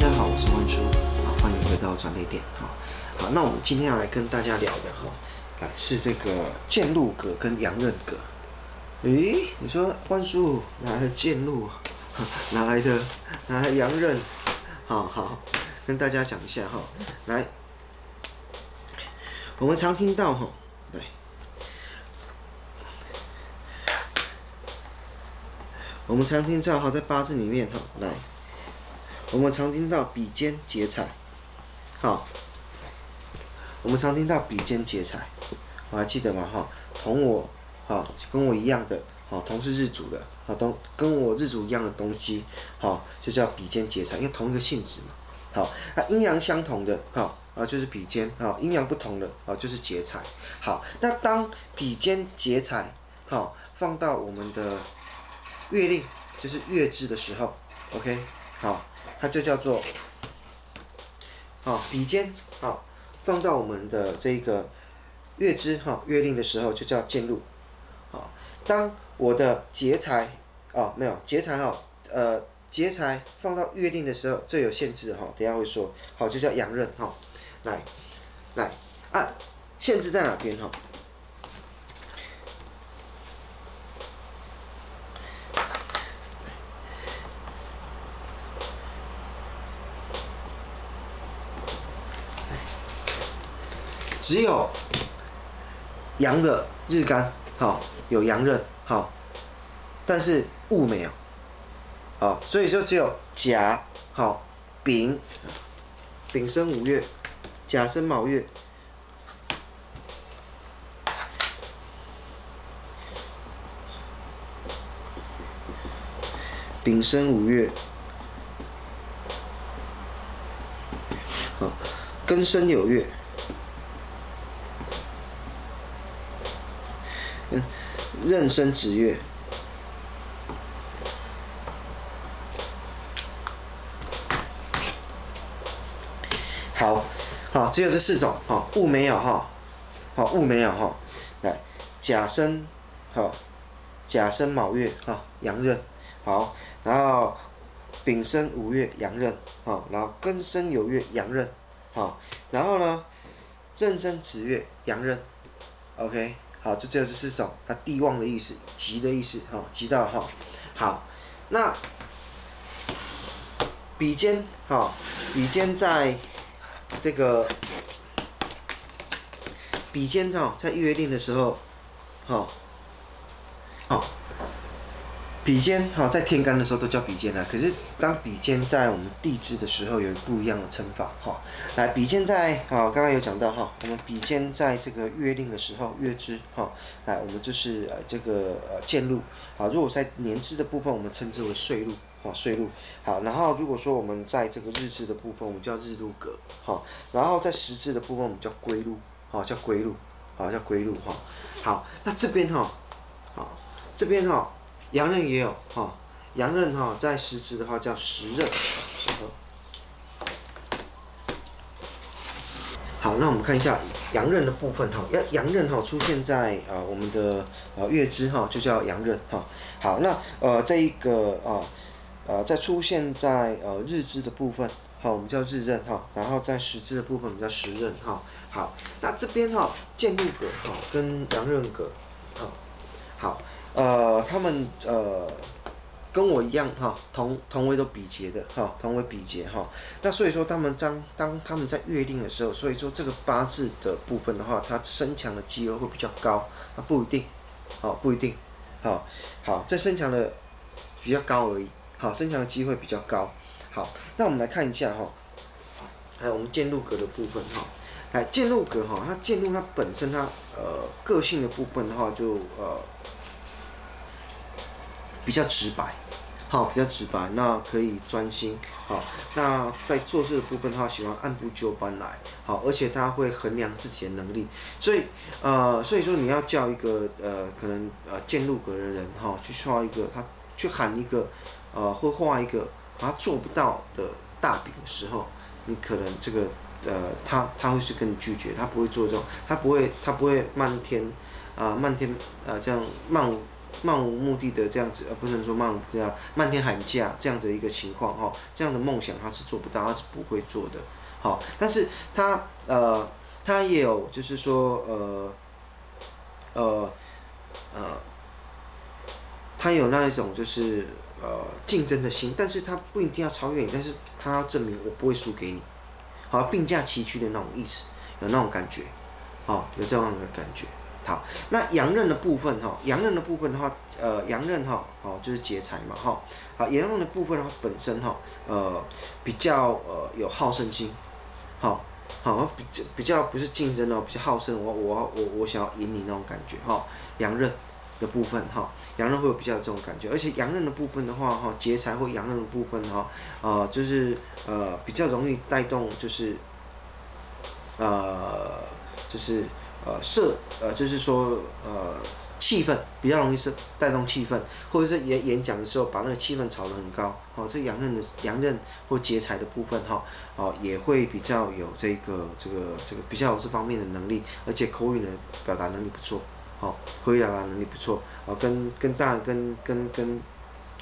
大家好，我是万叔，好，欢迎回到转捩点，好，好，那我们今天要来跟大家聊的哈，来是这个剑路格跟阳刃格。诶，你说万叔哪 来的剑路？哪来的哪来阳刃？好好跟大家讲一下哈，来，我们常听到哈，来，我们常听到哈，在八字里面哈，来。我们常听到比肩劫财，好，我们常听到比肩劫财，我还记得吗？哈，同我，好，跟我一样的，好，同是日主的，好，同跟我日主一样的东西，好，就叫比肩劫财，因为同一个性质嘛，好，那阴阳相同的，好，啊，就是比肩，好，阴阳不同的，啊，就是劫财，好，那当比肩劫财，好，放到我们的月令，就是月支的时候，OK，好。它就叫做，好笔尖，好放到我们的这个月支哈月令的时候就叫渐入，好，当我的劫财哦没有劫财哈呃劫财放到月令的时候，这有限制哈，等下会说，好就叫阳刃哈，来来啊限制在哪边哈？只有阳的日干好有阳刃好，但是戊没有，好，所以说只有甲好丙丙申五月，甲申卯月，丙申五月，好庚申酉月。嗯壬申子月，好，好，只有这四种，好，戊没有哈，好，戊没有哈，来，甲申，好，甲申卯月，哈，阳刃，好，然后丙申午月阳刃，好，然后庚申酉月阳刃，好，然后呢，壬申子月阳刃，OK。好，就只有这四手，它地旺的意思，吉的意思，哈，吉到哈。好，那比肩，哈，比肩在这个比肩哦，在约定的时候，好，好。比肩哈，在天干的时候都叫比肩啊。可是当比肩在我们地支的时候，有不一样的称法哈。来，比肩在啊，刚刚有讲到哈，我们比肩在这个月令的时候，月支哈，来，我们就是呃这个呃渐入。好，如果在年支的部分，我们称之为岁入，哈，岁入。好，然后如果说我们在这个日支的部分，我们叫日入格，哈。然后在时支的部分，我们叫归入，哈，叫归入，好，叫归入哈。好，那这边哈，好，这边哈。阳刃也有哈，阳刃哈在十支的话叫时刃，时合。好，那我们看一下阳刃的部分哈，要阳刃哈出现在啊我们的呃月支哈就叫阳刃哈。好，那呃这一个啊呃在出现在呃日支的部分，好我们叫日刃哈，然后在十支的部分我们叫时刃哈。好，那这边哈渐入格哈跟阳刃格，好，呃，他们呃跟我一样哈，同同为都比劫的哈，同为比劫哈。那所以说他们当当他们在月令的时候，所以说这个八字的部分的话，它身强的机会会比较高，啊不一定，好不一定，好好在身强的比较高而已，好身强的机会比较高。好，那我们来看一下哈，还有我们渐入格的部分哈，来渐入格哈，它渐入它本身它呃个性的部分的话就呃。比较直白，好，比较直白，那可以专心，好，那在做事的部分的话，喜欢按部就班来，好，而且他会衡量自己的能力，所以，呃，所以说你要叫一个呃，可能呃渐入格的人，哈，去画一个，他去喊一个，呃，会画一个他做不到的大饼的时候，你可能这个，呃，他他会是跟你拒绝，他不会做这种，他不会他不会漫天，啊、漫天啊、这样漫。漫无目的的这样子，而不是说漫无这样漫天喊价这样的一个情况哈，这样的梦想他是做不到，他是不会做的。好，但是他呃，他也有就是说呃呃呃，他有那一种就是呃竞争的心，但是他不一定要超越你，但是他要证明我不会输给你，好，并驾齐驱的那种意思，有那种感觉，好，有这样的感觉。好，那阳刃的部分哈，阳刃的部分的话，呃，阳刃哈，好就是劫财嘛哈，好，阳刃的部分的话本身哈，呃，比较呃有好胜心，好，好比较比较不是竞争哦，比较好胜，我我我我想要赢你那种感觉哈，阳刃的部分哈，阳刃会有比较这种感觉，而且阳刃的部分的话哈，劫财或阳刃的部分哈，呃，就是呃比较容易带动就是，呃，就是。呃，设呃，就是说呃，气氛比较容易是带动气氛，或者是演演讲的时候把那个气氛炒得很高，哦，这阳刃的阳刃或劫财的部分哈，哦，也会比较有这个这个这个比较有这方面的能力，而且口语的表达能力不错，好，口语表达能力不错，哦，跟跟大跟跟跟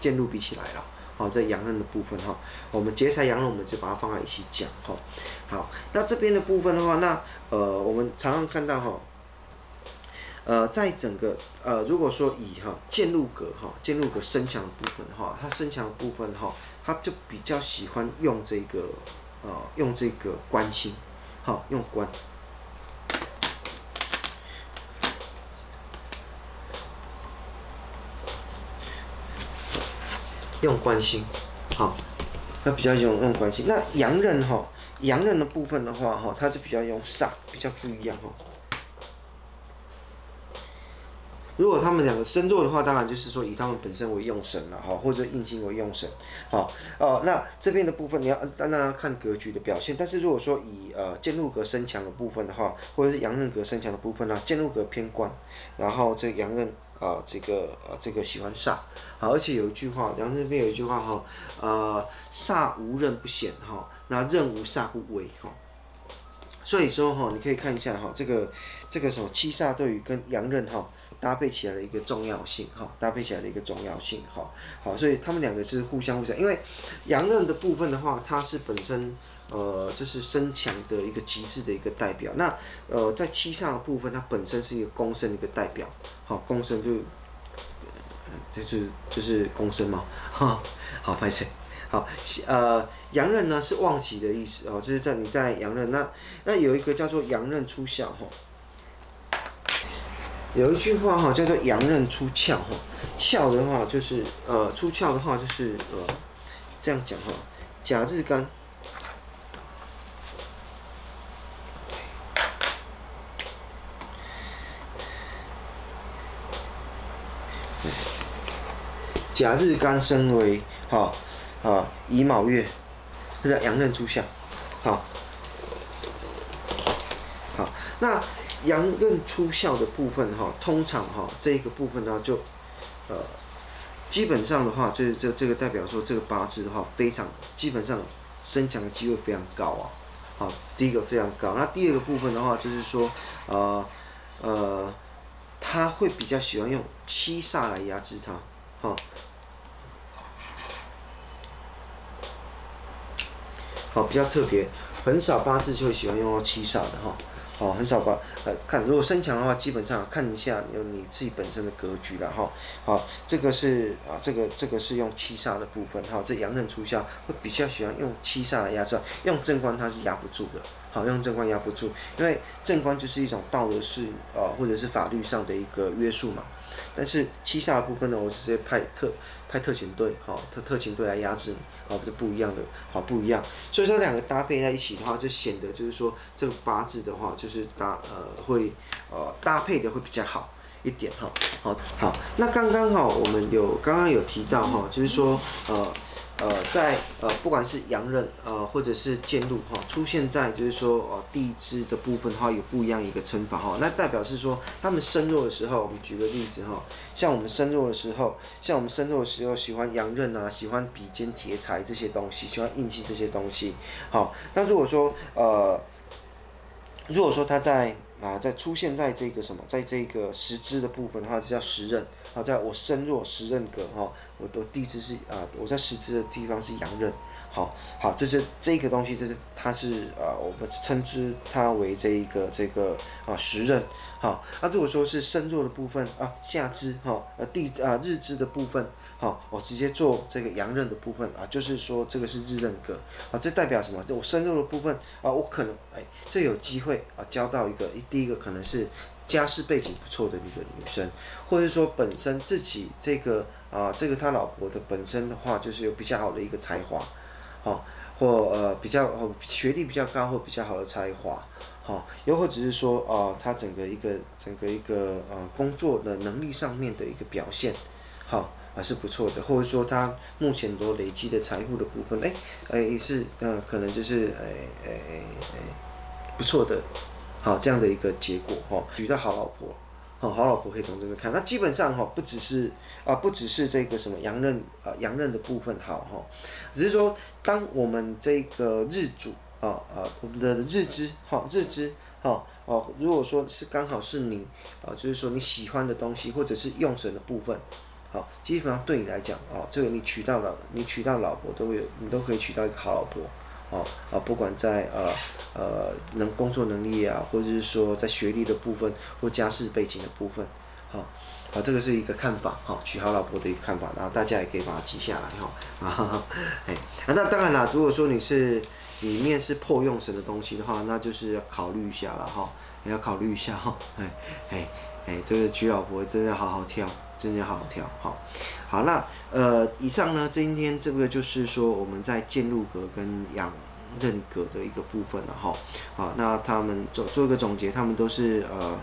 剑路比起来了。好，在阳刃的部分哈，我们劫财阳刃，我们就把它放在一起讲哈。好，那这边的部分的话，那呃，我们常常看到哈，呃，在整个呃，如果说以哈剑路格哈剑路格身强的部分的话，它身强的部分哈，它就比较喜欢用这个呃用这个关心，好用关。用关心，好，那比较用用关心。那阳刃哈，阳刃的部分的话哈，它就比较用煞，比较不一样哈。如果他们两个身弱的话，当然就是说以他们本身为用神了哈，或者印星为用神，好哦。那这边的部分你要当然要看格局的表现，但是如果说以呃剑路格身强的部分的话，或者是阳刃格身强的部分呢，剑路格偏官，然后这阳刃。啊，这个呃，这个喜欢煞，好，而且有一句话，然后这边有一句话哈，呃，煞无刃不显哈，那刃无煞不威哈，所以说哈，你可以看一下哈，这个这个什么七煞对于跟阳刃哈搭配起来的一个重要性哈，搭配起来的一个重要性哈，好，所以他们两个是互相互相，因为阳刃的部分的话，它是本身。呃，这是身强的一个极致的一个代表。那呃，在七煞的部分，它本身是一个公身的一个代表。好，公身就，就是就是公身嘛。哈，好，拍谢。好，呃，阳刃呢是旺喜的意思哦，就是在你在阳刃那那有一个叫做阳刃出鞘哈。有一句话哈叫做阳刃出鞘哈，鞘的话就是呃出鞘的话就是呃这样讲哈，甲日干。甲日干生为好，啊乙卯月，这叫阳刃出鞘，好，好，那阳刃出鞘的部分哈，通常哈这一个部分呢就，呃，基本上的话，这这这个代表说这个八字的话，非常基本上生强的机会非常高啊，好，第一个非常高，那第二个部分的话就是说，呃呃，他会比较喜欢用七煞来压制他，好。好，比较特别，很少八字就会喜欢用到七煞的哈。好，很少八呃看，如果身强的话，基本上看一下有你自己本身的格局了哈。好，这个是啊，这个这个是用七煞的部分哈。这阳刃出鞘会比较喜欢用七煞来压制，用正官它是压不住的。好，用正官压不住，因为正官就是一种道德是呃，或者是法律上的一个约束嘛。但是七煞的部分呢，我直接派特派特勤队，好特特勤队来压制你，好，不是不一样的，好不一样。所以说两个搭配在一起的话，就显得就是说这个八字的话，就是搭呃会呃搭配的会比较好一点哈。好，好，那刚刚哈我们有刚刚有提到哈，就是说呃。呃，在呃，不管是阳刃呃，或者是剑路哈，出现在就是说呃地支的部分的话，有不一样一个称法哈。那代表是说他们身弱的时候，我们举个例子哈，像我们身弱的时候，像我们身弱的时候，喜欢阳刃啊，喜欢比肩劫财这些东西，喜欢印记这些东西。好，那如果说呃，如果说他在啊，在出现在这个什么，在这个时支的部分的话，就叫时刃。好，在我身弱时刃格哈，我的地支是啊，我在时支的地方是阳刃。好，好，这是这个东西，这是它是啊，我们称之它为这一个这个啊时刃。好，那如果说是身弱的部分啊，下肢哈，呃地啊日支的部分，好，我直接做这个阳刃的部分啊，就是说这个是日刃格啊，这代表什么？就我身弱的部分啊，我可能哎，这有机会啊交到一个一第一个可能是。家世背景不错的一个女生，或者说本身自己这个啊、这个他老婆的本身的话，就是有比较好的一个才华，好、哦，或呃比较学历比较高或比较好的才华，好、又或者是说啊，他、整个一个整个一个呃工作的能力上面的一个表现，好、还是不错的，或者说他目前所累积的财富的部分，哎哎也是呃可能就是哎哎哎哎不错的。好，这样的一个结果哈，娶到好老婆，好，好老婆可以从这边看。那基本上哈，不只是啊，不只是这个什么阳刃啊，阳刃的部分好哈，只是说当我们这个日主啊啊，我们的日支哈，日支哈哦，如果说是刚好是你啊，就是说你喜欢的东西或者是用神的部分，好，基本上对你来讲啊，这个你娶到了，你娶到老婆都有，你都可以娶到一个好老婆。哦啊，不管在呃呃能工作能力啊，或者是说在学历的部分或家世背景的部分，好、哦，啊这个是一个看法，哈、哦，娶好老婆的一个看法，然后大家也可以把它记下来，哈、哦，啊，哎，啊那当然啦，如果说你是里面是破用神的东西的话，那就是要考虑一下了，哈、哦，也要考虑一下，哈，哎哎哎，这个娶老婆真的好好挑。真的好好挑，好，好，那呃，以上呢，今天这个就是说我们在建禄格跟阳刃格的一个部分了哈，好，那他们做做一个总结，他们都是呃，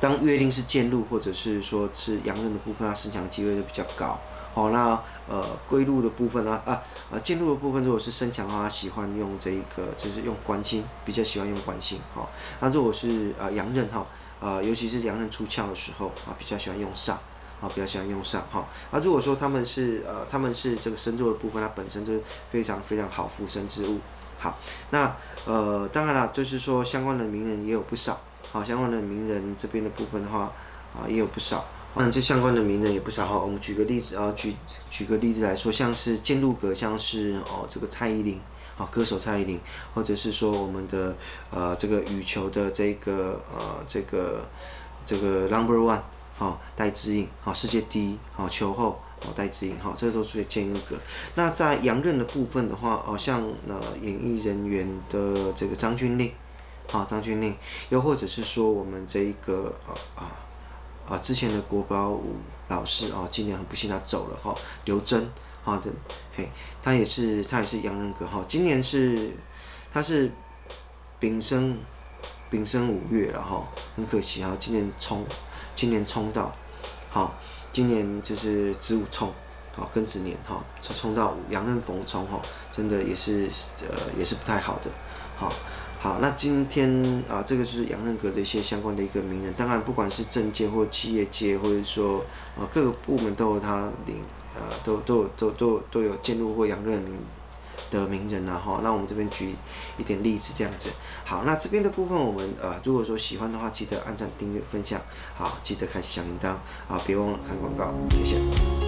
当约定是建禄或者是说是阳刃的部分，它升强机会就比较高，好，那呃归路的部分呢，啊呃建禄的部分如果是身强的话，喜欢用这一个就是用关星，比较喜欢用关星，好，那如果是呃阳刃哈。呃，尤其是阳刃出鞘的时候啊，比较喜欢用煞啊，比较喜欢用煞哈。啊，如果说他们是呃，他们是这个身弱的部分，它本身就是非常非常好附身之物。好，那呃，当然了，就是说相关的名人也有不少。好，相关的名人这边的部分的话啊，也有不少。嗯，这相关的名人也不少哈。我们举个例子啊，举举个例子来说，像是建禄格，像是哦这个蔡依林。啊，歌手蔡依林，或者是说我们的呃这个羽球的这个呃这个这个 number one，好戴资颖，好世界第一，好球后，好戴资颖，好这都属于建禄格。那在洋人的部分的话，哦像呃演艺人员的这个张钧甯，好张钧甯，又或者是说我们这一个啊啊啊之前的国宝舞老师啊，今年很不幸他走了哈，刘真。好的，嘿，他也是，他也是阳人格哈。今年是，他是丙申，丙申五月了哈，很可惜哈。今年冲，今年冲到，好，今年就是子午冲，好庚子年哈，冲冲到阳刃逢冲哈，真的也是呃也是不太好的，好，好，那今天啊这个就是阳刃格的一些相关的一个名人，当然不管是政界或企业界，或者说啊各个部门都有他领。呃，都都都都都有建禄或阳刃的名人啊哈。那我们这边举一点例子，这样子。好，那这边的部分，我们呃，如果说喜欢的话，记得按赞、订阅、分享。好，记得开启小铃铛。好，别忘了看广告，谢谢。